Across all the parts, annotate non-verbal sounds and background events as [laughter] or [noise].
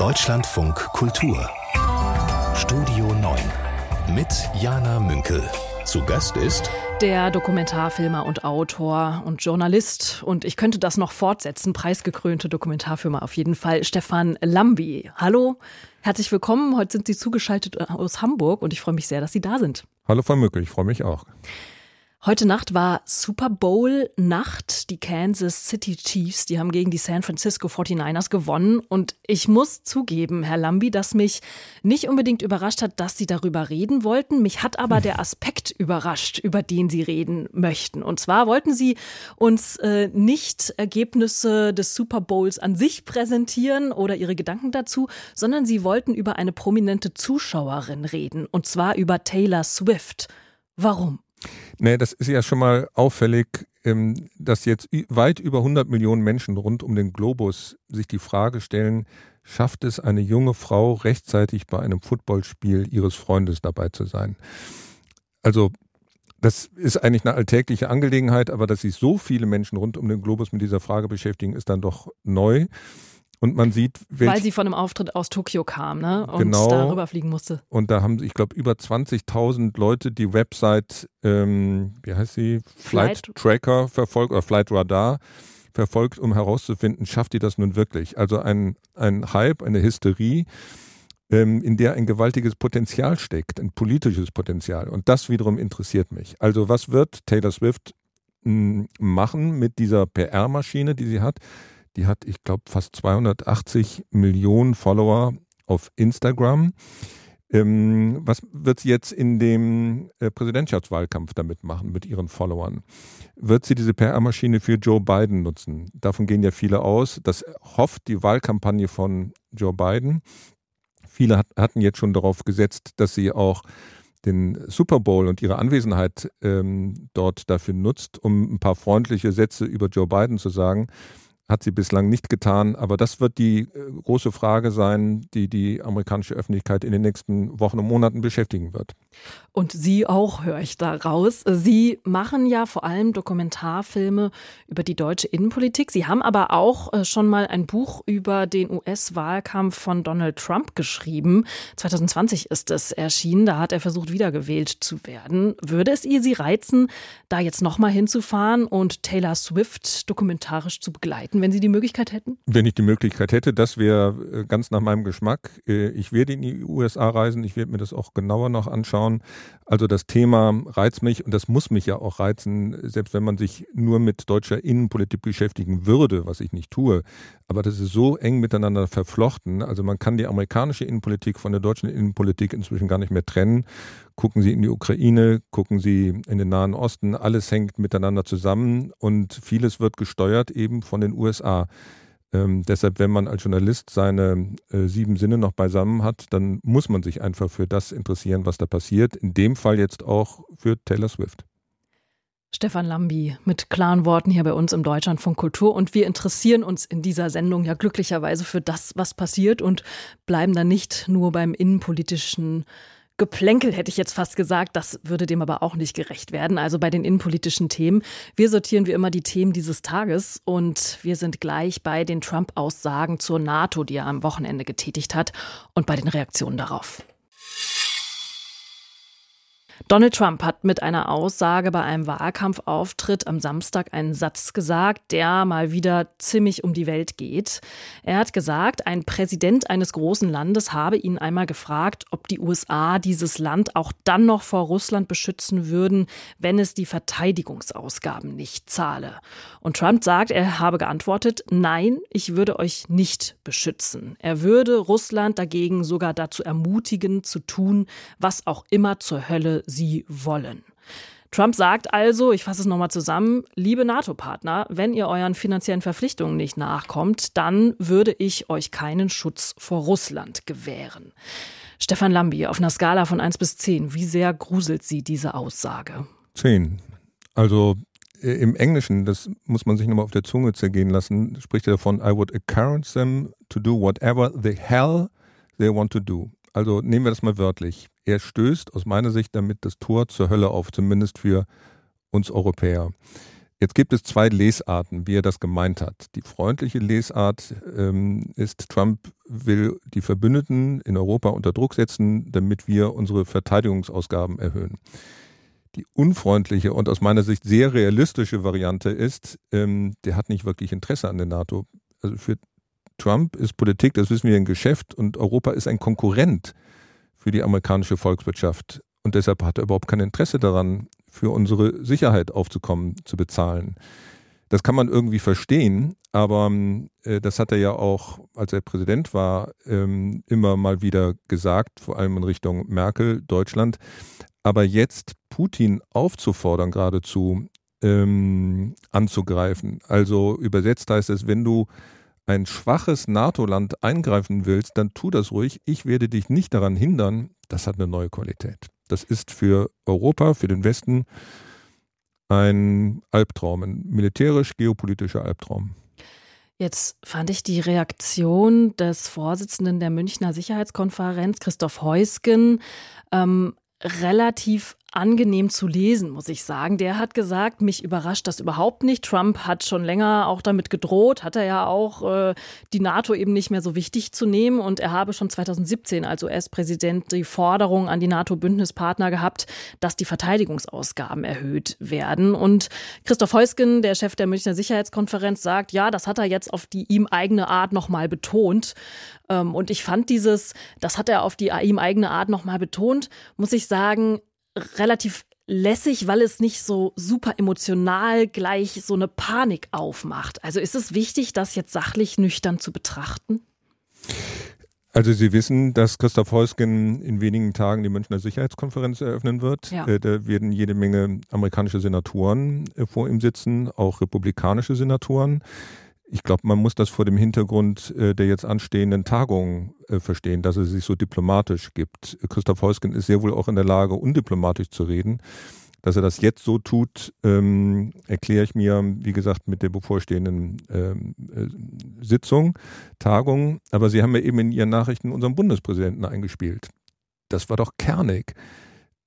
Deutschlandfunk Kultur Studio 9 mit Jana Münkel. Zu Gast ist der Dokumentarfilmer und Autor und Journalist und ich könnte das noch fortsetzen, preisgekrönte Dokumentarfilmer auf jeden Fall, Stefan Lambi. Hallo, herzlich willkommen. Heute sind Sie zugeschaltet aus Hamburg und ich freue mich sehr, dass Sie da sind. Hallo Frau Mücke, ich freue mich auch. Heute Nacht war Super Bowl Nacht. Die Kansas City Chiefs, die haben gegen die San Francisco 49ers gewonnen. Und ich muss zugeben, Herr Lambi, dass mich nicht unbedingt überrascht hat, dass Sie darüber reden wollten. Mich hat aber der Aspekt überrascht, über den Sie reden möchten. Und zwar wollten Sie uns äh, nicht Ergebnisse des Super Bowls an sich präsentieren oder Ihre Gedanken dazu, sondern Sie wollten über eine prominente Zuschauerin reden. Und zwar über Taylor Swift. Warum? Nee, das ist ja schon mal auffällig, ähm, dass jetzt weit über 100 Millionen Menschen rund um den Globus sich die Frage stellen, schafft es eine junge Frau rechtzeitig bei einem Footballspiel ihres Freundes dabei zu sein? Also das ist eigentlich eine alltägliche Angelegenheit, aber dass sich so viele Menschen rund um den Globus mit dieser Frage beschäftigen, ist dann doch neu. Und man sieht, weil sie von einem Auftritt aus Tokio kam, ne? Und genau, darüber fliegen musste. Und da haben, ich glaube, über 20.000 Leute die Website, ähm, wie heißt sie, Flight, Flight Tracker verfolgt oder Flight Radar verfolgt, um herauszufinden, schafft die das nun wirklich? Also ein, ein Hype, eine Hysterie, ähm, in der ein gewaltiges Potenzial steckt, ein politisches Potenzial. Und das wiederum interessiert mich. Also was wird Taylor Swift mh, machen mit dieser PR-Maschine, die sie hat? Die hat, ich glaube, fast 280 Millionen Follower auf Instagram. Ähm, was wird sie jetzt in dem äh, Präsidentschaftswahlkampf damit machen mit ihren Followern? Wird sie diese PR-Maschine für Joe Biden nutzen? Davon gehen ja viele aus. Das hofft die Wahlkampagne von Joe Biden. Viele hat, hatten jetzt schon darauf gesetzt, dass sie auch den Super Bowl und ihre Anwesenheit ähm, dort dafür nutzt, um ein paar freundliche Sätze über Joe Biden zu sagen hat sie bislang nicht getan. Aber das wird die äh, große Frage sein, die die amerikanische Öffentlichkeit in den nächsten Wochen und Monaten beschäftigen wird. Und Sie auch, höre ich da raus. Sie machen ja vor allem Dokumentarfilme über die deutsche Innenpolitik. Sie haben aber auch äh, schon mal ein Buch über den US-Wahlkampf von Donald Trump geschrieben. 2020 ist es erschienen. Da hat er versucht, wiedergewählt zu werden. Würde es Sie reizen, da jetzt nochmal hinzufahren und Taylor Swift dokumentarisch zu begleiten? wenn Sie die Möglichkeit hätten? Wenn ich die Möglichkeit hätte, das wäre äh, ganz nach meinem Geschmack. Äh, ich werde in die USA reisen, ich werde mir das auch genauer noch anschauen. Also das Thema reizt mich und das muss mich ja auch reizen, selbst wenn man sich nur mit deutscher Innenpolitik beschäftigen würde, was ich nicht tue. Aber das ist so eng miteinander verflochten. Also man kann die amerikanische Innenpolitik von der deutschen Innenpolitik inzwischen gar nicht mehr trennen. Gucken Sie in die Ukraine, gucken Sie in den Nahen Osten, alles hängt miteinander zusammen und vieles wird gesteuert eben von den USA. Ähm, deshalb, wenn man als Journalist seine äh, sieben Sinne noch beisammen hat, dann muss man sich einfach für das interessieren, was da passiert. In dem Fall jetzt auch für Taylor Swift. Stefan Lambi mit klaren Worten hier bei uns im Deutschlandfunk Kultur. Und wir interessieren uns in dieser Sendung ja glücklicherweise für das, was passiert und bleiben dann nicht nur beim innenpolitischen Geplänkel, hätte ich jetzt fast gesagt. Das würde dem aber auch nicht gerecht werden. Also bei den innenpolitischen Themen. Wir sortieren wie immer die Themen dieses Tages und wir sind gleich bei den Trump-Aussagen zur NATO, die er am Wochenende getätigt hat und bei den Reaktionen darauf. Donald Trump hat mit einer Aussage bei einem Wahlkampfauftritt am Samstag einen Satz gesagt, der mal wieder ziemlich um die Welt geht. Er hat gesagt, ein Präsident eines großen Landes habe ihn einmal gefragt, ob die USA dieses Land auch dann noch vor Russland beschützen würden, wenn es die Verteidigungsausgaben nicht zahle. Und Trump sagt, er habe geantwortet, nein, ich würde euch nicht beschützen. Er würde Russland dagegen sogar dazu ermutigen, zu tun, was auch immer zur Hölle sie wollen. Trump sagt also, ich fasse es nochmal zusammen, liebe NATO-Partner, wenn ihr euren finanziellen Verpflichtungen nicht nachkommt, dann würde ich euch keinen Schutz vor Russland gewähren. Stefan Lambi, auf einer Skala von 1 bis 10, wie sehr gruselt Sie diese Aussage? 10. Also äh, im Englischen, das muss man sich nochmal auf der Zunge zergehen lassen, spricht er davon, I would encourage them to do whatever the hell they want to do. Also nehmen wir das mal wörtlich. Er stößt aus meiner Sicht damit das Tor zur Hölle auf, zumindest für uns Europäer. Jetzt gibt es zwei Lesarten, wie er das gemeint hat. Die freundliche Lesart ähm, ist, Trump will die Verbündeten in Europa unter Druck setzen, damit wir unsere Verteidigungsausgaben erhöhen. Die unfreundliche und aus meiner Sicht sehr realistische Variante ist, ähm, der hat nicht wirklich Interesse an der NATO. Also für Trump ist Politik, das wissen wir, ein Geschäft und Europa ist ein Konkurrent für die amerikanische Volkswirtschaft. Und deshalb hat er überhaupt kein Interesse daran, für unsere Sicherheit aufzukommen, zu bezahlen. Das kann man irgendwie verstehen, aber äh, das hat er ja auch, als er Präsident war, ähm, immer mal wieder gesagt, vor allem in Richtung Merkel, Deutschland. Aber jetzt Putin aufzufordern, geradezu ähm, anzugreifen. Also übersetzt heißt es, wenn du ein schwaches NATO-Land eingreifen willst, dann tu das ruhig. Ich werde dich nicht daran hindern. Das hat eine neue Qualität. Das ist für Europa, für den Westen ein Albtraum, ein militärisch-geopolitischer Albtraum. Jetzt fand ich die Reaktion des Vorsitzenden der Münchner Sicherheitskonferenz, Christoph Heusgen, ähm, relativ angenehm zu lesen, muss ich sagen. Der hat gesagt, mich überrascht das überhaupt nicht. Trump hat schon länger auch damit gedroht, hat er ja auch, äh, die NATO eben nicht mehr so wichtig zu nehmen. Und er habe schon 2017 als US-Präsident die Forderung an die NATO-Bündnispartner gehabt, dass die Verteidigungsausgaben erhöht werden. Und Christoph Heusgen, der Chef der Münchner Sicherheitskonferenz, sagt, ja, das hat er jetzt auf die ihm eigene Art nochmal betont. Ähm, und ich fand dieses, das hat er auf die ihm eigene Art nochmal betont, muss ich sagen, relativ lässig, weil es nicht so super emotional gleich so eine Panik aufmacht. Also ist es wichtig, das jetzt sachlich nüchtern zu betrachten? Also Sie wissen, dass Christoph Heusgen in wenigen Tagen die Münchner Sicherheitskonferenz eröffnen wird. Ja. Äh, da werden jede Menge amerikanische Senatoren äh, vor ihm sitzen, auch republikanische Senatoren. Ich glaube, man muss das vor dem Hintergrund äh, der jetzt anstehenden Tagung äh, verstehen, dass es sich so diplomatisch gibt. Christoph Heusgen ist sehr wohl auch in der Lage, undiplomatisch zu reden. Dass er das jetzt so tut, ähm, erkläre ich mir, wie gesagt, mit der bevorstehenden ähm, äh, Sitzung, Tagung. Aber Sie haben ja eben in Ihren Nachrichten unseren Bundespräsidenten eingespielt. Das war doch kernig.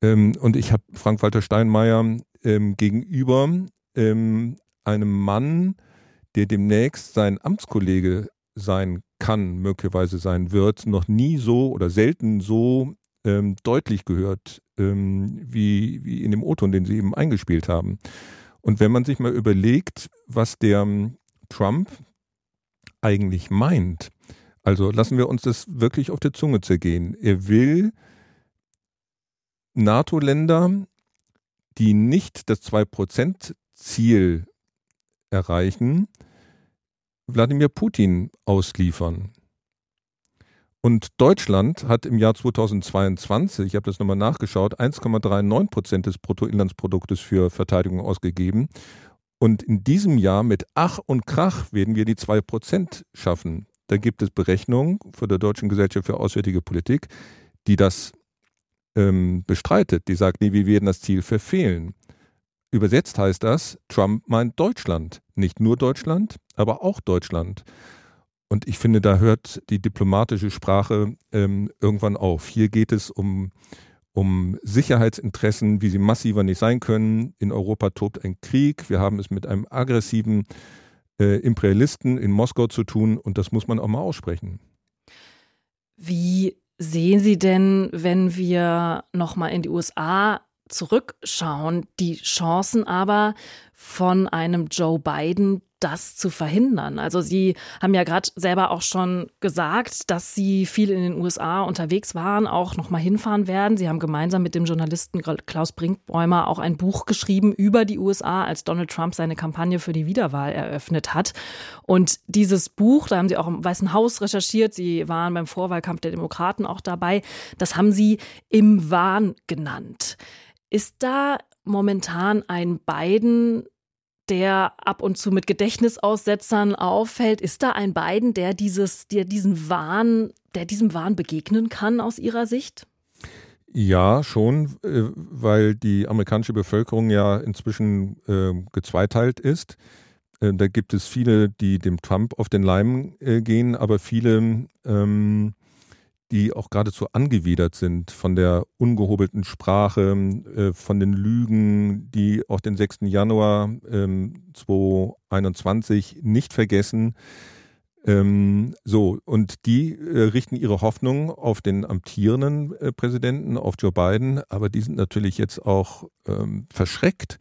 Ähm, und ich habe Frank-Walter Steinmeier ähm, gegenüber ähm, einem Mann, der demnächst sein Amtskollege sein kann, möglicherweise sein wird, noch nie so oder selten so ähm, deutlich gehört, ähm, wie, wie in dem O-Ton, den Sie eben eingespielt haben. Und wenn man sich mal überlegt, was der ähm, Trump eigentlich meint, also lassen wir uns das wirklich auf der Zunge zergehen. Er will NATO-Länder, die nicht das 2-Prozent-Ziel erreichen, Wladimir Putin ausliefern. Und Deutschland hat im Jahr 2022, ich habe das nochmal nachgeschaut, 1,39 Prozent des Bruttoinlandsproduktes für Verteidigung ausgegeben. Und in diesem Jahr mit Ach und Krach werden wir die 2 Prozent schaffen. Da gibt es Berechnungen von der Deutschen Gesellschaft für Auswärtige Politik, die das ähm, bestreitet. Die sagt, nee, wir werden das Ziel verfehlen. Übersetzt heißt das, Trump meint Deutschland. Nicht nur Deutschland, aber auch Deutschland. Und ich finde, da hört die diplomatische Sprache ähm, irgendwann auf. Hier geht es um, um Sicherheitsinteressen, wie sie massiver nicht sein können. In Europa tobt ein Krieg. Wir haben es mit einem aggressiven äh, Imperialisten in Moskau zu tun und das muss man auch mal aussprechen. Wie sehen Sie denn, wenn wir nochmal in die USA zurückschauen, die Chancen aber von einem Joe Biden, das zu verhindern. Also Sie haben ja gerade selber auch schon gesagt, dass Sie viel in den USA unterwegs waren, auch noch mal hinfahren werden. Sie haben gemeinsam mit dem Journalisten Klaus Brinkbäumer auch ein Buch geschrieben über die USA, als Donald Trump seine Kampagne für die Wiederwahl eröffnet hat. Und dieses Buch, da haben Sie auch im Weißen Haus recherchiert, Sie waren beim Vorwahlkampf der Demokraten auch dabei, das haben Sie im Wahn genannt. Ist da momentan ein Biden, der ab und zu mit Gedächtnisaussetzern auffällt? Ist da ein Biden, der dieses, der diesen Wahn, der diesem Wahn begegnen kann aus Ihrer Sicht? Ja, schon, äh, weil die amerikanische Bevölkerung ja inzwischen äh, gezweiteilt ist. Äh, da gibt es viele, die dem Trump auf den Leim äh, gehen, aber viele, ähm, die auch geradezu angewidert sind von der ungehobelten Sprache, äh, von den Lügen, die auch den 6. Januar ähm, 2021 nicht vergessen. Ähm, so, und die äh, richten ihre Hoffnung auf den amtierenden äh, Präsidenten, auf Joe Biden, aber die sind natürlich jetzt auch ähm, verschreckt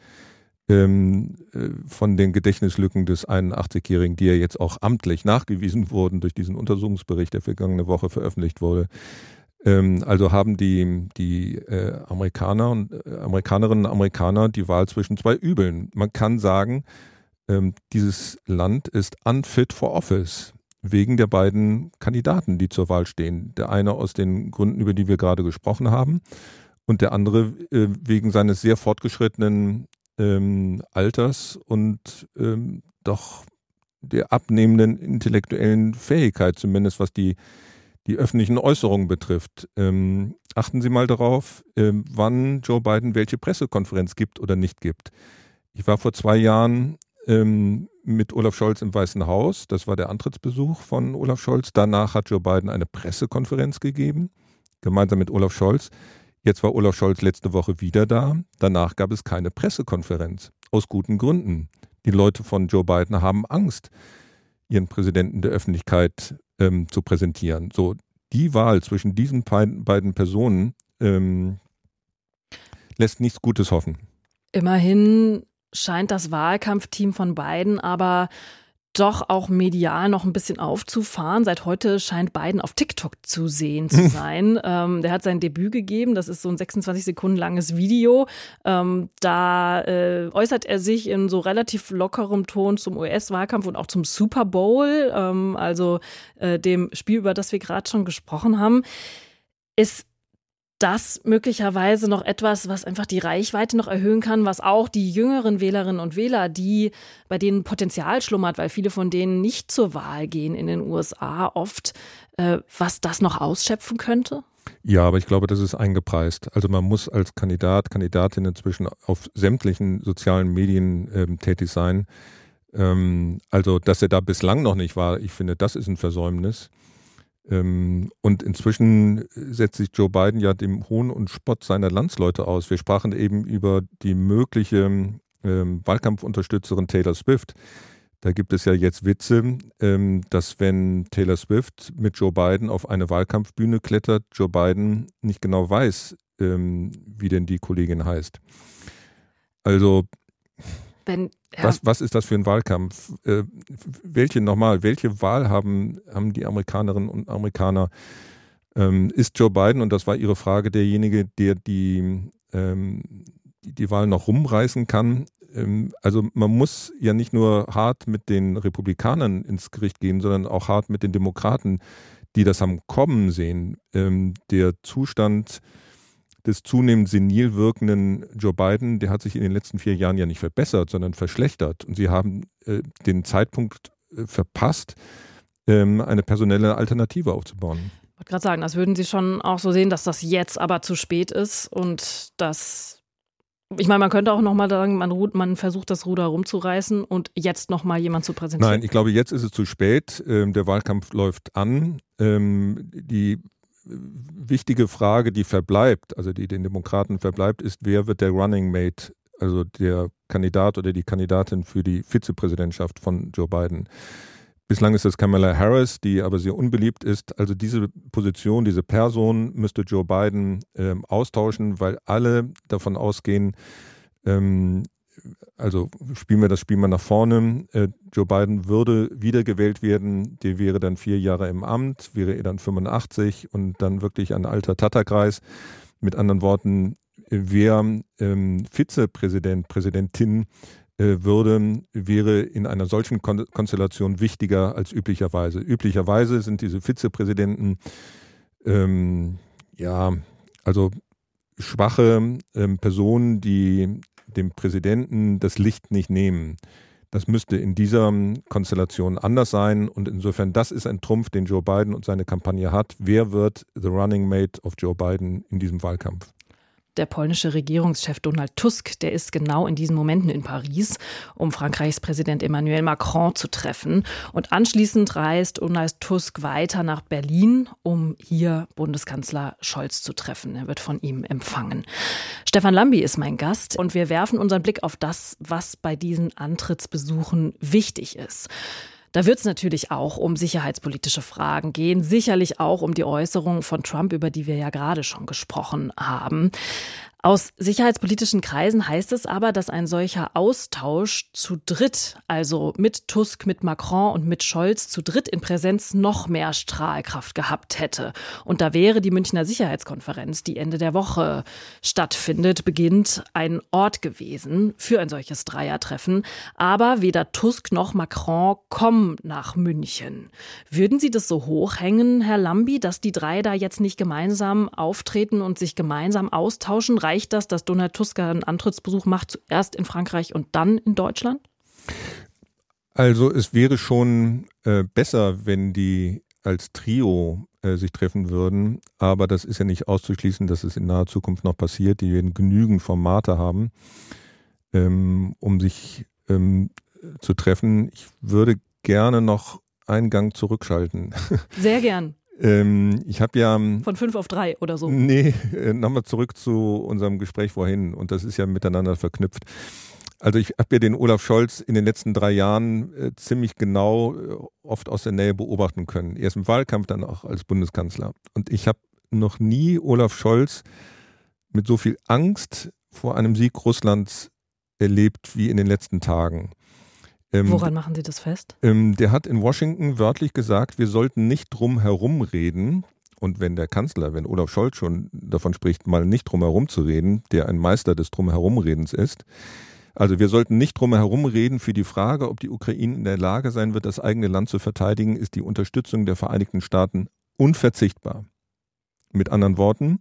ähm, äh, von den Gedächtnislücken des 81-Jährigen, die ja jetzt auch amtlich nachgewiesen wurden durch diesen Untersuchungsbericht, der vergangene Woche veröffentlicht wurde. Ähm, also haben die, die äh, Amerikaner und äh, Amerikanerinnen und Amerikaner die Wahl zwischen zwei Übeln. Man kann sagen, ähm, dieses Land ist unfit for office wegen der beiden Kandidaten, die zur Wahl stehen. Der eine aus den Gründen, über die wir gerade gesprochen haben, und der andere äh, wegen seines sehr fortgeschrittenen ähm, Alters und ähm, doch der abnehmenden intellektuellen Fähigkeit, zumindest was die, die öffentlichen Äußerungen betrifft. Ähm, achten Sie mal darauf, ähm, wann Joe Biden welche Pressekonferenz gibt oder nicht gibt. Ich war vor zwei Jahren ähm, mit Olaf Scholz im Weißen Haus. Das war der Antrittsbesuch von Olaf Scholz. Danach hat Joe Biden eine Pressekonferenz gegeben, gemeinsam mit Olaf Scholz. Jetzt war Olaf Scholz letzte Woche wieder da. Danach gab es keine Pressekonferenz. Aus guten Gründen. Die Leute von Joe Biden haben Angst, ihren Präsidenten der Öffentlichkeit ähm, zu präsentieren. So, die Wahl zwischen diesen beiden Personen ähm, lässt nichts Gutes hoffen. Immerhin scheint das Wahlkampfteam von Biden aber doch auch medial noch ein bisschen aufzufahren. Seit heute scheint Biden auf TikTok zu sehen zu [laughs] sein. ähm, der hat sein Debüt gegeben. Das ist so ein 26 Sekunden langes Video. Ähm, da äh, äußert er sich in so relativ lockerem Ton zum US-Wahlkampf und auch zum Super Bowl, ähm, also äh, dem Spiel, über das wir gerade schon gesprochen haben. Ist das möglicherweise noch etwas, was einfach die Reichweite noch erhöhen kann, was auch die jüngeren Wählerinnen und Wähler, die bei denen Potenzial schlummert, weil viele von denen nicht zur Wahl gehen in den USA oft, äh, was das noch ausschöpfen könnte? Ja, aber ich glaube, das ist eingepreist. Also man muss als Kandidat, Kandidatin inzwischen auf sämtlichen sozialen Medien ähm, tätig sein. Ähm, also, dass er da bislang noch nicht war, ich finde, das ist ein Versäumnis. Ähm, und inzwischen setzt sich Joe Biden ja dem Hohn und Spott seiner Landsleute aus. Wir sprachen eben über die mögliche ähm, Wahlkampfunterstützerin Taylor Swift. Da gibt es ja jetzt Witze, ähm, dass wenn Taylor Swift mit Joe Biden auf eine Wahlkampfbühne klettert, Joe Biden nicht genau weiß, wie denn die Kollegin heißt. Also wenn, ja. was, was ist das für ein Wahlkampf? Äh, welche nochmal, welche Wahl haben, haben die Amerikanerinnen und Amerikaner? Ähm, ist Joe Biden, und das war Ihre Frage, derjenige, der die, ähm, die, die, Wahl noch rumreißen kann? Ähm, also man muss ja nicht nur hart mit den Republikanern ins Gericht gehen, sondern auch hart mit den Demokraten, die das haben kommen sehen. Ähm, der Zustand des zunehmend senil wirkenden Joe Biden, der hat sich in den letzten vier Jahren ja nicht verbessert, sondern verschlechtert. Und sie haben äh, den Zeitpunkt äh, verpasst, ähm, eine personelle Alternative aufzubauen. Ich wollte gerade sagen, das würden Sie schon auch so sehen, dass das jetzt aber zu spät ist und dass ich meine, man könnte auch nochmal sagen, man, man, versucht das Ruder rumzureißen und jetzt nochmal jemand zu präsentieren. Nein, ich glaube, jetzt ist es zu spät. Ähm, der Wahlkampf läuft an. Ähm, die wichtige Frage, die verbleibt, also die den Demokraten verbleibt, ist, wer wird der Running Mate, also der Kandidat oder die Kandidatin für die Vizepräsidentschaft von Joe Biden. Bislang ist es Kamala Harris, die aber sehr unbeliebt ist. Also diese Position, diese Person müsste Joe Biden ähm, austauschen, weil alle davon ausgehen, ähm, also spielen wir das Spiel mal nach vorne. Äh, Joe Biden würde wiedergewählt werden, der wäre dann vier Jahre im Amt, wäre er dann 85 und dann wirklich ein alter Tatterkreis. Mit anderen Worten, wer ähm, Vizepräsident, Präsidentin äh, würde, wäre in einer solchen Kon Konstellation wichtiger als üblicherweise. Üblicherweise sind diese Vizepräsidenten ähm, ja, also schwache ähm, Personen, die dem Präsidenten das Licht nicht nehmen. Das müsste in dieser Konstellation anders sein. Und insofern, das ist ein Trumpf, den Joe Biden und seine Kampagne hat. Wer wird the running mate of Joe Biden in diesem Wahlkampf? Der polnische Regierungschef Donald Tusk, der ist genau in diesen Momenten in Paris, um Frankreichs Präsident Emmanuel Macron zu treffen. Und anschließend reist Donald Tusk weiter nach Berlin, um hier Bundeskanzler Scholz zu treffen. Er wird von ihm empfangen. Stefan Lambi ist mein Gast und wir werfen unseren Blick auf das, was bei diesen Antrittsbesuchen wichtig ist. Da wird es natürlich auch um sicherheitspolitische Fragen gehen, sicherlich auch um die Äußerungen von Trump, über die wir ja gerade schon gesprochen haben. Aus sicherheitspolitischen Kreisen heißt es aber, dass ein solcher Austausch zu dritt, also mit Tusk, mit Macron und mit Scholz zu dritt in Präsenz noch mehr Strahlkraft gehabt hätte. Und da wäre die Münchner Sicherheitskonferenz, die Ende der Woche stattfindet, beginnt ein Ort gewesen für ein solches Dreiertreffen. Aber weder Tusk noch Macron kommen nach München. Würden Sie das so hochhängen, Herr Lambi, dass die drei da jetzt nicht gemeinsam auftreten und sich gemeinsam austauschen? Reicht das, dass Donald Tusk einen Antrittsbesuch macht, zuerst in Frankreich und dann in Deutschland? Also es wäre schon äh, besser, wenn die als Trio äh, sich treffen würden, aber das ist ja nicht auszuschließen, dass es in naher Zukunft noch passiert. Die werden genügend Formate haben, ähm, um sich ähm, zu treffen. Ich würde gerne noch einen Gang zurückschalten. [laughs] Sehr gern. Ähm, ich habe ja. Von fünf auf drei oder so. Nee, äh, nochmal zurück zu unserem Gespräch vorhin. Und das ist ja miteinander verknüpft. Also ich habe ja den Olaf Scholz in den letzten drei Jahren äh, ziemlich genau äh, oft aus der Nähe beobachten können. Erst im Wahlkampf, dann auch als Bundeskanzler. Und ich habe noch nie Olaf Scholz mit so viel Angst vor einem Sieg Russlands erlebt wie in den letzten Tagen. Ähm, Woran machen Sie das fest? Ähm, der hat in Washington wörtlich gesagt, wir sollten nicht drum herum reden. Und wenn der Kanzler, wenn Olaf Scholz schon davon spricht, mal nicht drum herum zu reden, der ein Meister des Drumherumredens ist, also wir sollten nicht drum herum reden für die Frage, ob die Ukraine in der Lage sein wird, das eigene Land zu verteidigen, ist die Unterstützung der Vereinigten Staaten unverzichtbar. Mit anderen Worten,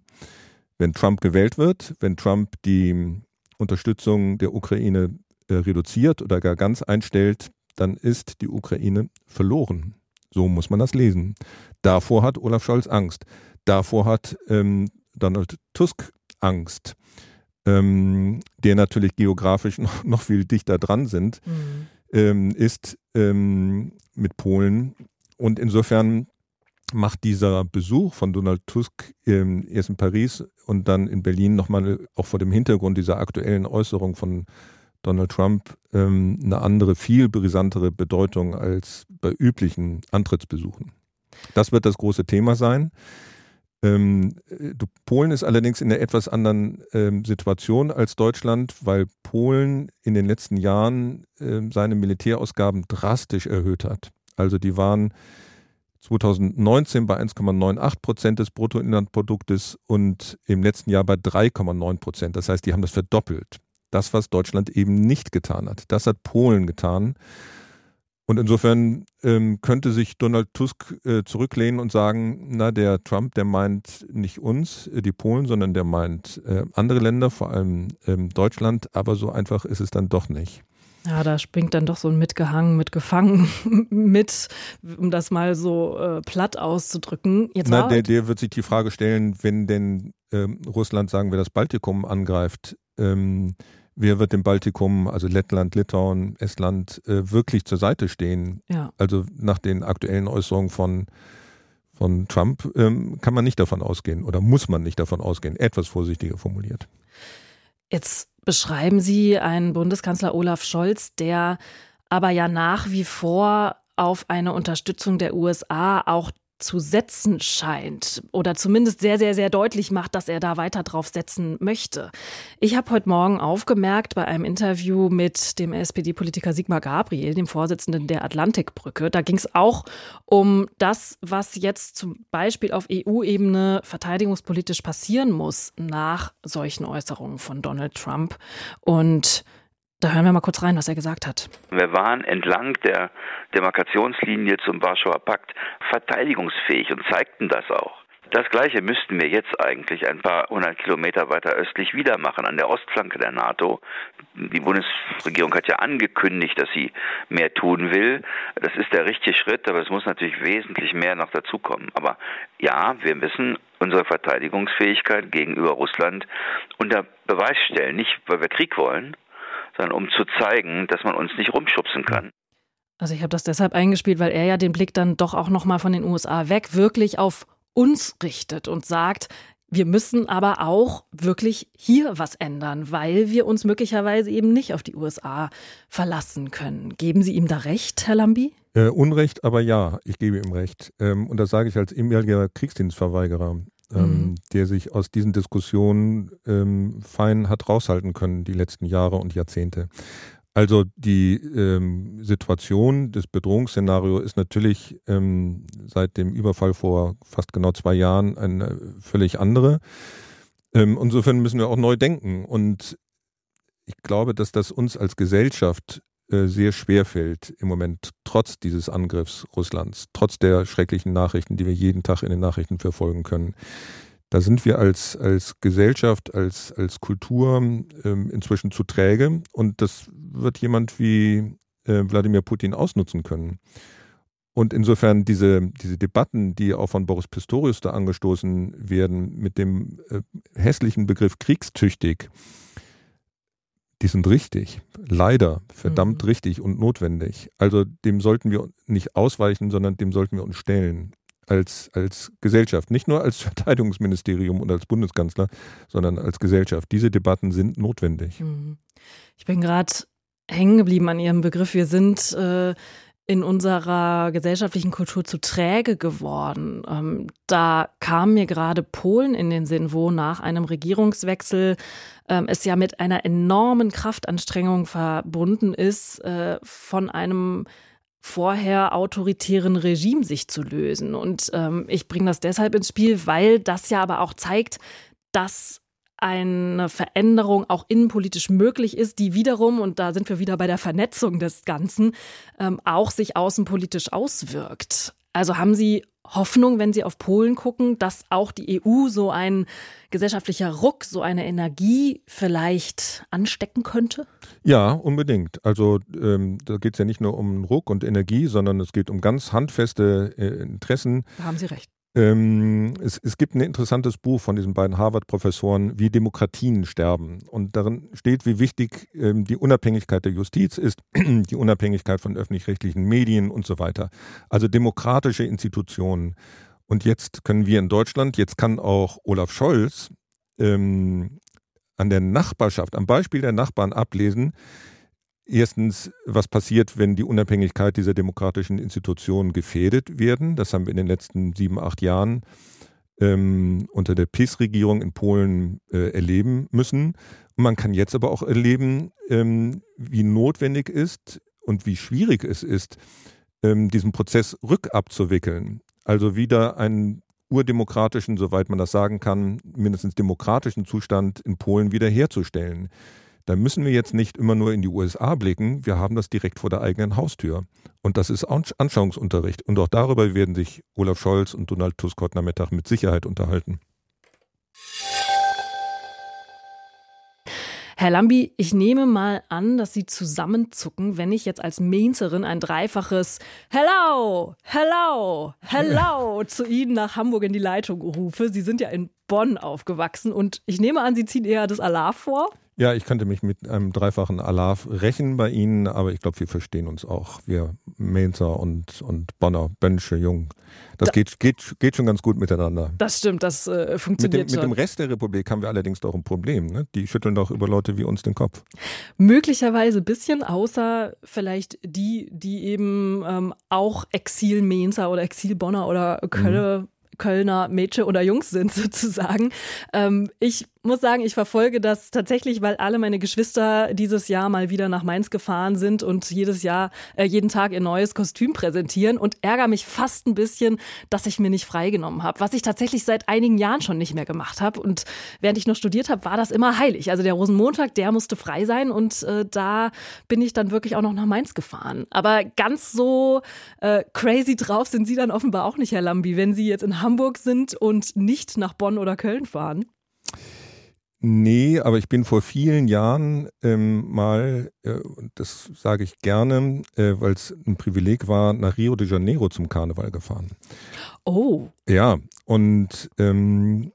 wenn Trump gewählt wird, wenn Trump die Unterstützung der Ukraine reduziert oder gar ganz einstellt, dann ist die Ukraine verloren. So muss man das lesen. Davor hat Olaf Scholz Angst. Davor hat ähm, Donald Tusk Angst, ähm, der natürlich geografisch [laughs] noch, noch, viel dichter dran sind, mhm. ähm, ist ähm, mit Polen. Und insofern macht dieser Besuch von Donald Tusk ähm, erst in Paris und dann in Berlin nochmal auch vor dem Hintergrund dieser aktuellen Äußerung von Donald Trump ähm, eine andere, viel brisantere Bedeutung als bei üblichen Antrittsbesuchen. Das wird das große Thema sein. Ähm, Polen ist allerdings in einer etwas anderen ähm, Situation als Deutschland, weil Polen in den letzten Jahren ähm, seine Militärausgaben drastisch erhöht hat. Also die waren 2019 bei 1,98 Prozent des Bruttoinlandproduktes und im letzten Jahr bei 3,9 Prozent. Das heißt, die haben das verdoppelt. Das, was Deutschland eben nicht getan hat. Das hat Polen getan. Und insofern ähm, könnte sich Donald Tusk äh, zurücklehnen und sagen, na, der Trump, der meint nicht uns, äh, die Polen, sondern der meint äh, andere Länder, vor allem ähm, Deutschland, aber so einfach ist es dann doch nicht. Ja, da springt dann doch so ein Mitgehangen, mitgefangen [laughs] mit, um das mal so äh, platt auszudrücken. Jetzt Na, der, der wird sich die Frage stellen, wenn denn ähm, Russland, sagen wir, das Baltikum angreift, ähm, wer wird dem Baltikum, also Lettland, Litauen, Estland, äh, wirklich zur Seite stehen? Ja. Also nach den aktuellen Äußerungen von, von Trump ähm, kann man nicht davon ausgehen oder muss man nicht davon ausgehen, etwas vorsichtiger formuliert. Jetzt beschreiben Sie einen Bundeskanzler Olaf Scholz, der aber ja nach wie vor auf eine Unterstützung der USA auch zu setzen scheint oder zumindest sehr, sehr, sehr deutlich macht, dass er da weiter drauf setzen möchte. Ich habe heute Morgen aufgemerkt bei einem Interview mit dem SPD-Politiker Sigmar Gabriel, dem Vorsitzenden der Atlantikbrücke, da ging es auch um das, was jetzt zum Beispiel auf EU-Ebene verteidigungspolitisch passieren muss nach solchen Äußerungen von Donald Trump. Und da hören wir mal kurz rein, was er gesagt hat. Wir waren entlang der Demarkationslinie zum Warschauer Pakt verteidigungsfähig und zeigten das auch. Das gleiche müssten wir jetzt eigentlich ein paar hundert Kilometer weiter östlich wieder machen, an der Ostflanke der NATO. Die Bundesregierung hat ja angekündigt, dass sie mehr tun will. Das ist der richtige Schritt, aber es muss natürlich wesentlich mehr noch dazukommen. Aber ja, wir müssen unsere Verteidigungsfähigkeit gegenüber Russland unter Beweis stellen. Nicht, weil wir Krieg wollen, sondern um zu zeigen, dass man uns nicht rumschubsen kann. Also ich habe das deshalb eingespielt, weil er ja den Blick dann doch auch noch mal von den USA weg wirklich auf uns richtet und sagt, wir müssen aber auch wirklich hier was ändern, weil wir uns möglicherweise eben nicht auf die USA verlassen können. Geben Sie ihm da recht, Herr Lambi? Äh, Unrecht, aber ja, ich gebe ihm recht. Ähm, und das sage ich als ehemaliger Kriegsdienstverweigerer, ähm, mhm. der sich aus diesen Diskussionen ähm, fein hat raushalten können, die letzten Jahre und Jahrzehnte. Also die ähm, Situation, das Bedrohungsszenario ist natürlich ähm, seit dem Überfall vor fast genau zwei Jahren eine völlig andere. Ähm, insofern müssen wir auch neu denken. Und ich glaube, dass das uns als Gesellschaft sehr schwer fällt im Moment, trotz dieses Angriffs Russlands, trotz der schrecklichen Nachrichten, die wir jeden Tag in den Nachrichten verfolgen können. Da sind wir als, als Gesellschaft, als, als Kultur ähm, inzwischen zu träge und das wird jemand wie äh, Wladimir Putin ausnutzen können. Und insofern diese, diese Debatten, die auch von Boris Pistorius da angestoßen werden, mit dem äh, hässlichen Begriff kriegstüchtig, die sind richtig. Leider, verdammt mhm. richtig und notwendig. Also dem sollten wir nicht ausweichen, sondern dem sollten wir uns stellen als, als Gesellschaft, nicht nur als [laughs] Verteidigungsministerium und als Bundeskanzler, sondern als Gesellschaft. Diese Debatten sind notwendig. Mhm. Ich bin gerade hängen geblieben an Ihrem Begriff. Wir sind äh, in unserer gesellschaftlichen Kultur zu träge geworden. Ähm, da kam mir gerade Polen in den Sinn, wo nach einem Regierungswechsel ähm, es ja mit einer enormen Kraftanstrengung verbunden ist, äh, von einem vorher autoritären Regime sich zu lösen. Und ähm, ich bringe das deshalb ins Spiel, weil das ja aber auch zeigt, dass eine Veränderung auch innenpolitisch möglich ist, die wiederum, und da sind wir wieder bei der Vernetzung des Ganzen, ähm, auch sich außenpolitisch auswirkt. Also haben Sie Hoffnung, wenn Sie auf Polen gucken, dass auch die EU so ein gesellschaftlicher Ruck, so eine Energie vielleicht anstecken könnte? Ja, unbedingt. Also ähm, da geht es ja nicht nur um Ruck und Energie, sondern es geht um ganz handfeste äh, Interessen. Da haben Sie recht. Ähm, es, es, gibt ein interessantes Buch von diesen beiden Harvard-Professoren, wie Demokratien sterben. Und darin steht, wie wichtig ähm, die Unabhängigkeit der Justiz ist, [clears throat] die Unabhängigkeit von öffentlich-rechtlichen Medien und so weiter. Also demokratische Institutionen. Und jetzt können wir in Deutschland, jetzt kann auch Olaf Scholz ähm, an der Nachbarschaft, am Beispiel der Nachbarn ablesen, Erstens, was passiert, wenn die Unabhängigkeit dieser demokratischen Institutionen gefährdet werden? Das haben wir in den letzten sieben, acht Jahren ähm, unter der PiS-Regierung in Polen äh, erleben müssen. Man kann jetzt aber auch erleben, ähm, wie notwendig ist und wie schwierig es ist, ähm, diesen Prozess rückabzuwickeln. Also wieder einen urdemokratischen, soweit man das sagen kann, mindestens demokratischen Zustand in Polen wiederherzustellen. Da müssen wir jetzt nicht immer nur in die USA blicken, wir haben das direkt vor der eigenen Haustür. Und das ist Anschauungsunterricht. Und auch darüber werden sich Olaf Scholz und Donald Tusk heute Nachmittag mit Sicherheit unterhalten. Herr Lambi, ich nehme mal an, dass Sie zusammenzucken, wenn ich jetzt als Mainzerin ein dreifaches Hello, Hello, Hello [laughs] zu Ihnen nach Hamburg in die Leitung rufe. Sie sind ja in Bonn aufgewachsen und ich nehme an, Sie ziehen eher das Allah vor. Ja, ich könnte mich mit einem dreifachen Alarv rächen bei Ihnen, aber ich glaube, wir verstehen uns auch. Wir Mainzer und, und Bonner, Bönsche, Jung. Das da, geht, geht, geht schon ganz gut miteinander. Das stimmt, das äh, funktioniert mit dem, schon. Mit dem Rest der Republik haben wir allerdings doch ein Problem. Ne? Die schütteln doch über Leute wie uns den Kopf. Möglicherweise ein bisschen, außer vielleicht die, die eben ähm, auch Exil-Mainzer oder Exil-Bonner oder Köln, mhm. Kölner Mädchen oder Jungs sind [laughs] sozusagen. Ähm, ich muss sagen, ich verfolge das tatsächlich, weil alle meine Geschwister dieses Jahr mal wieder nach Mainz gefahren sind und jedes Jahr, äh, jeden Tag ihr neues Kostüm präsentieren und ärgere mich fast ein bisschen, dass ich mir nicht freigenommen habe, was ich tatsächlich seit einigen Jahren schon nicht mehr gemacht habe. Und während ich noch studiert habe, war das immer heilig. Also der Rosenmontag, der musste frei sein und äh, da bin ich dann wirklich auch noch nach Mainz gefahren. Aber ganz so äh, crazy drauf sind Sie dann offenbar auch nicht, Herr Lambi, wenn Sie jetzt in Hamburg sind und nicht nach Bonn oder Köln fahren. Nee, aber ich bin vor vielen Jahren ähm, mal, äh, das sage ich gerne, äh, weil es ein Privileg war, nach Rio de Janeiro zum Karneval gefahren. Oh. Ja, und ähm,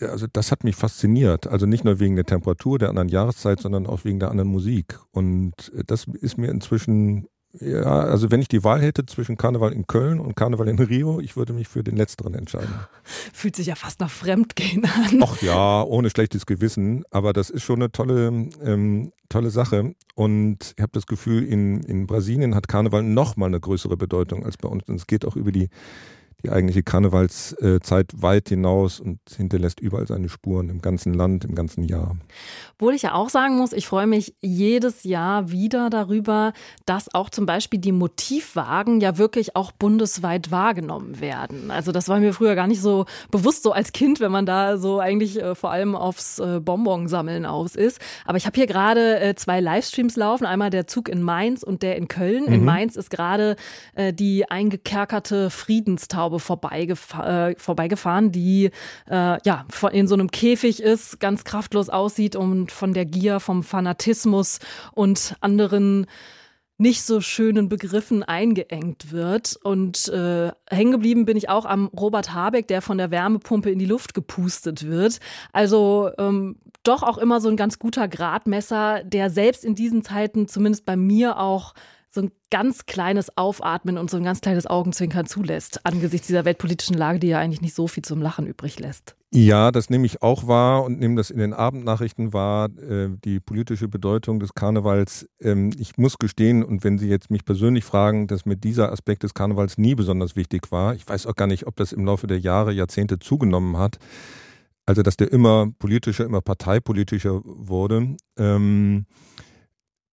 also das hat mich fasziniert. Also nicht nur wegen der Temperatur der anderen Jahreszeit, sondern auch wegen der anderen Musik. Und äh, das ist mir inzwischen ja, also wenn ich die Wahl hätte zwischen Karneval in Köln und Karneval in Rio, ich würde mich für den letzteren entscheiden. [laughs] Fühlt sich ja fast nach Fremdgehen an. Ach ja, ohne schlechtes Gewissen, aber das ist schon eine tolle, ähm, tolle Sache. Und ich habe das Gefühl, in, in Brasilien hat Karneval noch mal eine größere Bedeutung als bei uns. Und es geht auch über die die eigentliche Karnevalszeit weit hinaus und hinterlässt überall seine Spuren im ganzen Land, im ganzen Jahr. Obwohl ich ja auch sagen muss, ich freue mich jedes Jahr wieder darüber, dass auch zum Beispiel die Motivwagen ja wirklich auch bundesweit wahrgenommen werden. Also das war mir früher gar nicht so bewusst so als Kind, wenn man da so eigentlich äh, vor allem aufs äh, Bonbonsammeln aus ist. Aber ich habe hier gerade äh, zwei Livestreams laufen. Einmal der Zug in Mainz und der in Köln. Mhm. In Mainz ist gerade äh, die eingekerkerte Friedenstaube Hubschrauber vorbeigefa äh, vorbeigefahren, die äh, ja in so einem Käfig ist, ganz kraftlos aussieht und von der Gier, vom Fanatismus und anderen nicht so schönen Begriffen eingeengt wird. Und äh, hängen geblieben bin ich auch am Robert Habeck, der von der Wärmepumpe in die Luft gepustet wird. Also ähm, doch auch immer so ein ganz guter Gradmesser, der selbst in diesen Zeiten zumindest bei mir auch so ein ganz kleines Aufatmen und so ein ganz kleines Augenzwinkern zulässt, angesichts dieser weltpolitischen Lage, die ja eigentlich nicht so viel zum Lachen übrig lässt. Ja, das nehme ich auch wahr und nehme das in den Abendnachrichten wahr, äh, die politische Bedeutung des Karnevals. Ähm, ich muss gestehen, und wenn Sie jetzt mich persönlich fragen, dass mir dieser Aspekt des Karnevals nie besonders wichtig war, ich weiß auch gar nicht, ob das im Laufe der Jahre, Jahrzehnte zugenommen hat, also dass der immer politischer, immer parteipolitischer wurde. Ähm,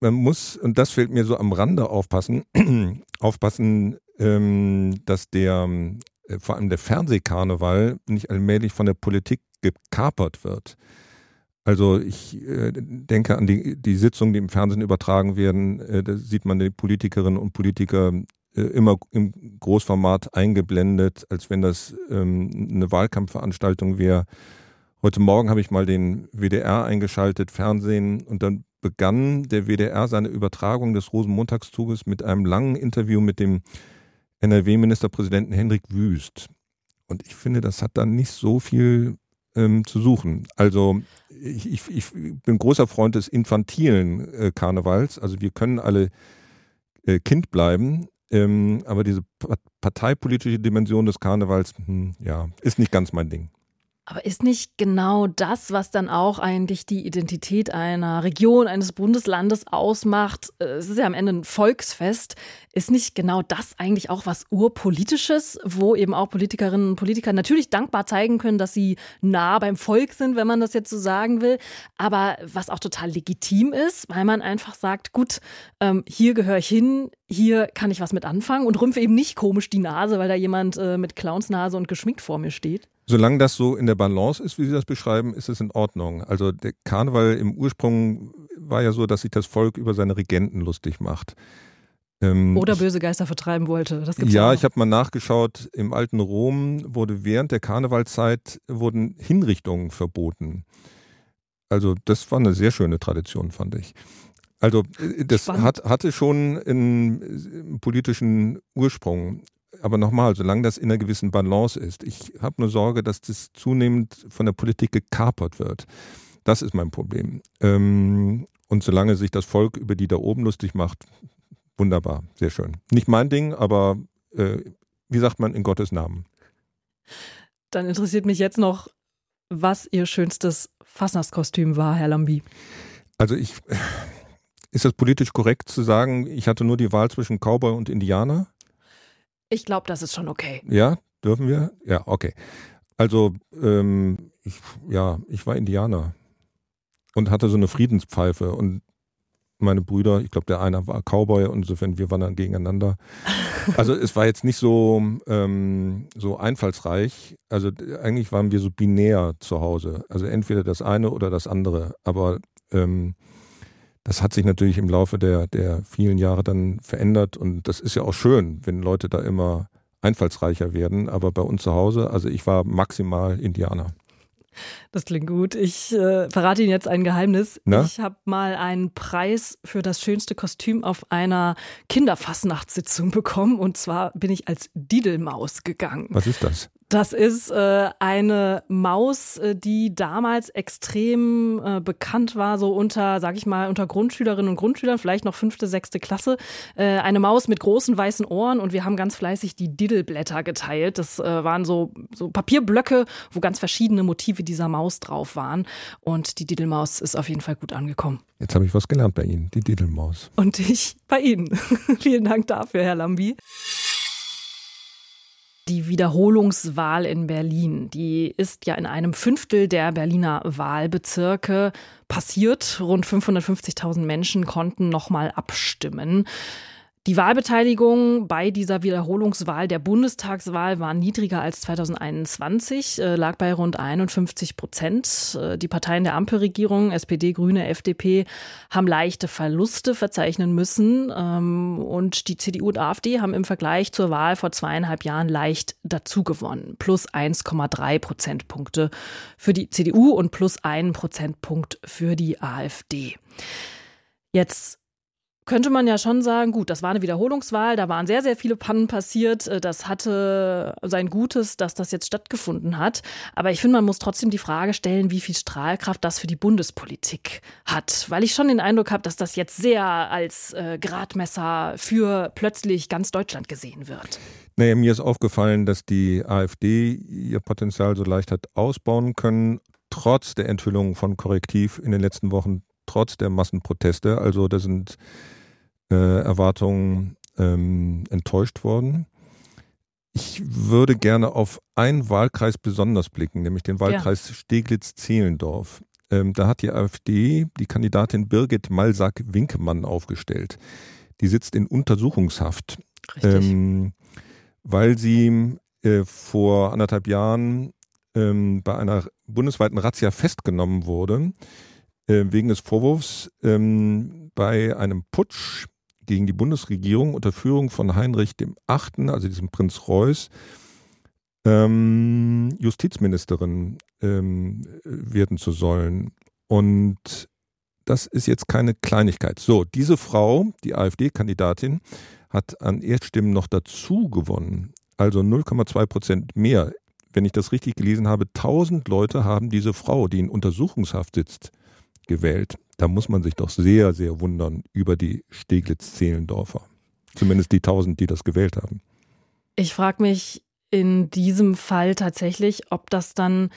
man muss, und das fällt mir so am Rande aufpassen, [clears throat] aufpassen, ähm, dass der, äh, vor allem der Fernsehkarneval nicht allmählich von der Politik gekapert wird. Also ich äh, denke an die, die Sitzungen, die im Fernsehen übertragen werden. Äh, da sieht man die Politikerinnen und Politiker äh, immer im Großformat eingeblendet, als wenn das ähm, eine Wahlkampfveranstaltung wäre. Heute Morgen habe ich mal den WDR eingeschaltet, Fernsehen, und dann begann der WDR seine Übertragung des Rosenmontagszuges mit einem langen Interview mit dem NRW-Ministerpräsidenten Hendrik Wüst. Und ich finde, das hat dann nicht so viel ähm, zu suchen. Also ich, ich, ich, bin großer Freund des infantilen äh, Karnevals. Also wir können alle äh, Kind bleiben, ähm, aber diese parteipolitische Dimension des Karnevals, hm, ja, ist nicht ganz mein Ding. Aber ist nicht genau das, was dann auch eigentlich die Identität einer Region, eines Bundeslandes ausmacht? Äh, es ist ja am Ende ein Volksfest. Ist nicht genau das eigentlich auch was Urpolitisches, wo eben auch Politikerinnen und Politiker natürlich dankbar zeigen können, dass sie nah beim Volk sind, wenn man das jetzt so sagen will, aber was auch total legitim ist, weil man einfach sagt, gut, ähm, hier gehöre ich hin, hier kann ich was mit anfangen und rümpfe eben nicht komisch die Nase, weil da jemand äh, mit Clownsnase und geschminkt vor mir steht. Solange das so in der Balance ist, wie Sie das beschreiben, ist es in Ordnung. Also der Karneval im Ursprung war ja so, dass sich das Volk über seine Regenten lustig macht. Ähm, Oder böse Geister vertreiben wollte. Das gibt's ja, auch. ich habe mal nachgeschaut, im alten Rom wurde während der Karnevalzeit wurden Hinrichtungen verboten. Also das war eine sehr schöne Tradition, fand ich. Also äh, das hat, hatte schon einen, einen politischen Ursprung aber nochmal, solange das in einer gewissen Balance ist. Ich habe nur Sorge, dass das zunehmend von der Politik gekapert wird. Das ist mein Problem. Ähm, und solange sich das Volk über die da oben lustig macht, wunderbar, sehr schön. Nicht mein Ding, aber äh, wie sagt man in Gottes Namen? Dann interessiert mich jetzt noch, was Ihr schönstes Fassnachskostüm war, Herr Lambi. Also ich, ist das politisch korrekt zu sagen, ich hatte nur die Wahl zwischen Cowboy und Indianer? Ich glaube, das ist schon okay. Ja, dürfen wir? Ja, okay. Also, ähm, ich, ja, ich war Indianer und hatte so eine Friedenspfeife und meine Brüder, ich glaube, der eine war Cowboy und insofern wir waren dann gegeneinander. [laughs] Also es war jetzt nicht so, ähm, so einfallsreich. Also eigentlich waren wir so binär zu Hause. Also entweder das eine oder das andere. Aber ähm, das hat sich natürlich im Laufe der, der vielen Jahre dann verändert und das ist ja auch schön, wenn Leute da immer einfallsreicher werden. Aber bei uns zu Hause, also ich war maximal Indianer. Das klingt gut. Ich äh, verrate Ihnen jetzt ein Geheimnis. Na? Ich habe mal einen Preis für das schönste Kostüm auf einer Kinderfassnachtssitzung bekommen. Und zwar bin ich als Didelmaus gegangen. Was ist das? Das ist äh, eine Maus, äh, die damals extrem äh, bekannt war, so unter, sag ich mal, unter Grundschülerinnen und Grundschülern, vielleicht noch fünfte, sechste Klasse. Äh, eine Maus mit großen weißen Ohren und wir haben ganz fleißig die Diddleblätter geteilt. Das äh, waren so, so Papierblöcke, wo ganz verschiedene Motive dieser Maus drauf waren. Und die Diddlemaus ist auf jeden Fall gut angekommen. Jetzt habe ich was gelernt bei Ihnen, die Diddlemaus. Und ich bei Ihnen. [laughs] Vielen Dank dafür, Herr Lambi die Wiederholungswahl in Berlin. Die ist ja in einem Fünftel der Berliner Wahlbezirke passiert. Rund 550.000 Menschen konnten nochmal abstimmen. Die Wahlbeteiligung bei dieser Wiederholungswahl der Bundestagswahl war niedriger als 2021, äh, lag bei rund 51 Prozent. Äh, die Parteien der Ampelregierung, SPD, Grüne, FDP, haben leichte Verluste verzeichnen müssen. Ähm, und die CDU und AfD haben im Vergleich zur Wahl vor zweieinhalb Jahren leicht dazugewonnen. Plus 1,3 Prozentpunkte für die CDU und plus einen Prozentpunkt für die AfD. Jetzt könnte man ja schon sagen, gut, das war eine Wiederholungswahl, da waren sehr, sehr viele Pannen passiert. Äh, das hatte sein Gutes, dass das jetzt stattgefunden hat. Aber ich finde, man muss trotzdem die Frage stellen, wie viel Strahlkraft das für die Bundespolitik hat. Weil ich schon den Eindruck habe, dass das jetzt sehr als äh, Gradmesser für plötzlich ganz Deutschland gesehen wird. Naja, mir ist aufgefallen, dass die AfD ihr Potenzial so leicht hat ausbauen können, trotz der Enthüllungen von Korrektiv in den letzten Wochen, trotz der Massenproteste. Also da sind äh, Erwartungen ähm, enttäuscht worden. Ich würde gerne auf einen Wahlkreis besonders blicken, nämlich den Wahlkreis ja. Steglitz-Zehlendorf. Ähm, da hat die AfD die Kandidatin Birgit Malsack-Winkemann aufgestellt. Die sitzt in Untersuchungshaft, ähm, weil sie äh, vor anderthalb Jahren ähm, bei einer bundesweiten Razzia festgenommen wurde, äh, wegen des Vorwurfs, ähm, bei einem Putsch gegen die Bundesregierung unter Führung von Heinrich dem Achten, also diesem Prinz Reuß, ähm, Justizministerin ähm, werden zu sollen. Und das ist jetzt keine Kleinigkeit. So, diese Frau, die AfD-Kandidatin, hat an Erststimmen noch dazu gewonnen. Also 0,2 Prozent mehr. Wenn ich das richtig gelesen habe, 1000 Leute haben diese Frau, die in Untersuchungshaft sitzt, gewählt. Da muss man sich doch sehr, sehr wundern über die Steglitz-Zehlendorfer. Zumindest die tausend, die das gewählt haben. Ich frage mich in diesem Fall tatsächlich, ob das dann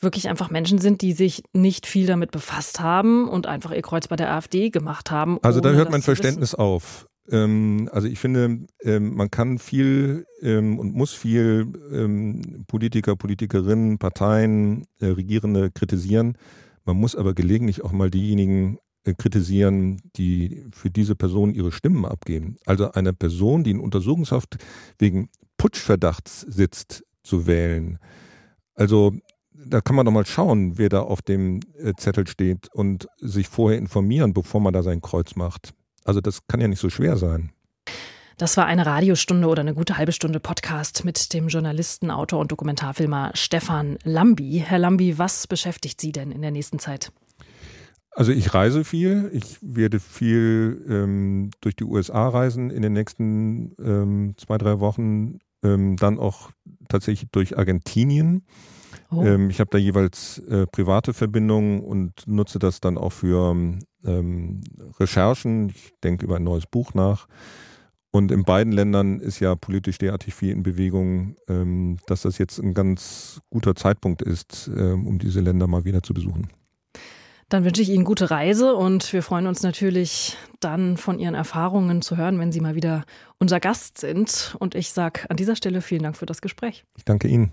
wirklich einfach Menschen sind, die sich nicht viel damit befasst haben und einfach ihr Kreuz bei der AfD gemacht haben. Also da hört mein Verständnis auf. Ähm, also ich finde, ähm, man kann viel ähm, und muss viel ähm, Politiker, Politikerinnen, Parteien, äh, Regierende kritisieren. Man muss aber gelegentlich auch mal diejenigen äh, kritisieren, die für diese Person ihre Stimmen abgeben. Also eine Person, die in Untersuchungshaft wegen Putschverdachts sitzt, zu wählen. Also da kann man doch mal schauen, wer da auf dem äh, Zettel steht und sich vorher informieren, bevor man da sein Kreuz macht. Also das kann ja nicht so schwer sein. Das war eine Radiostunde oder eine gute halbe Stunde Podcast mit dem Journalisten, Autor und Dokumentarfilmer Stefan Lambi. Herr Lambi, was beschäftigt Sie denn in der nächsten Zeit? Also ich reise viel. Ich werde viel ähm, durch die USA reisen in den nächsten ähm, zwei, drei Wochen. Ähm, dann auch tatsächlich durch Argentinien. Oh. Ähm, ich habe da jeweils äh, private Verbindungen und nutze das dann auch für ähm, Recherchen. Ich denke über ein neues Buch nach. Und in beiden Ländern ist ja politisch derartig viel in Bewegung, ähm, dass das jetzt ein ganz guter Zeitpunkt ist, ähm, um diese Länder mal wieder zu besuchen. Dann wünsche ich Ihnen gute Reise und wir freuen uns natürlich dann von Ihren Erfahrungen zu hören, wenn Sie mal wieder unser Gast sind. Und ich sage an dieser Stelle vielen Dank für das Gespräch. Ich danke Ihnen.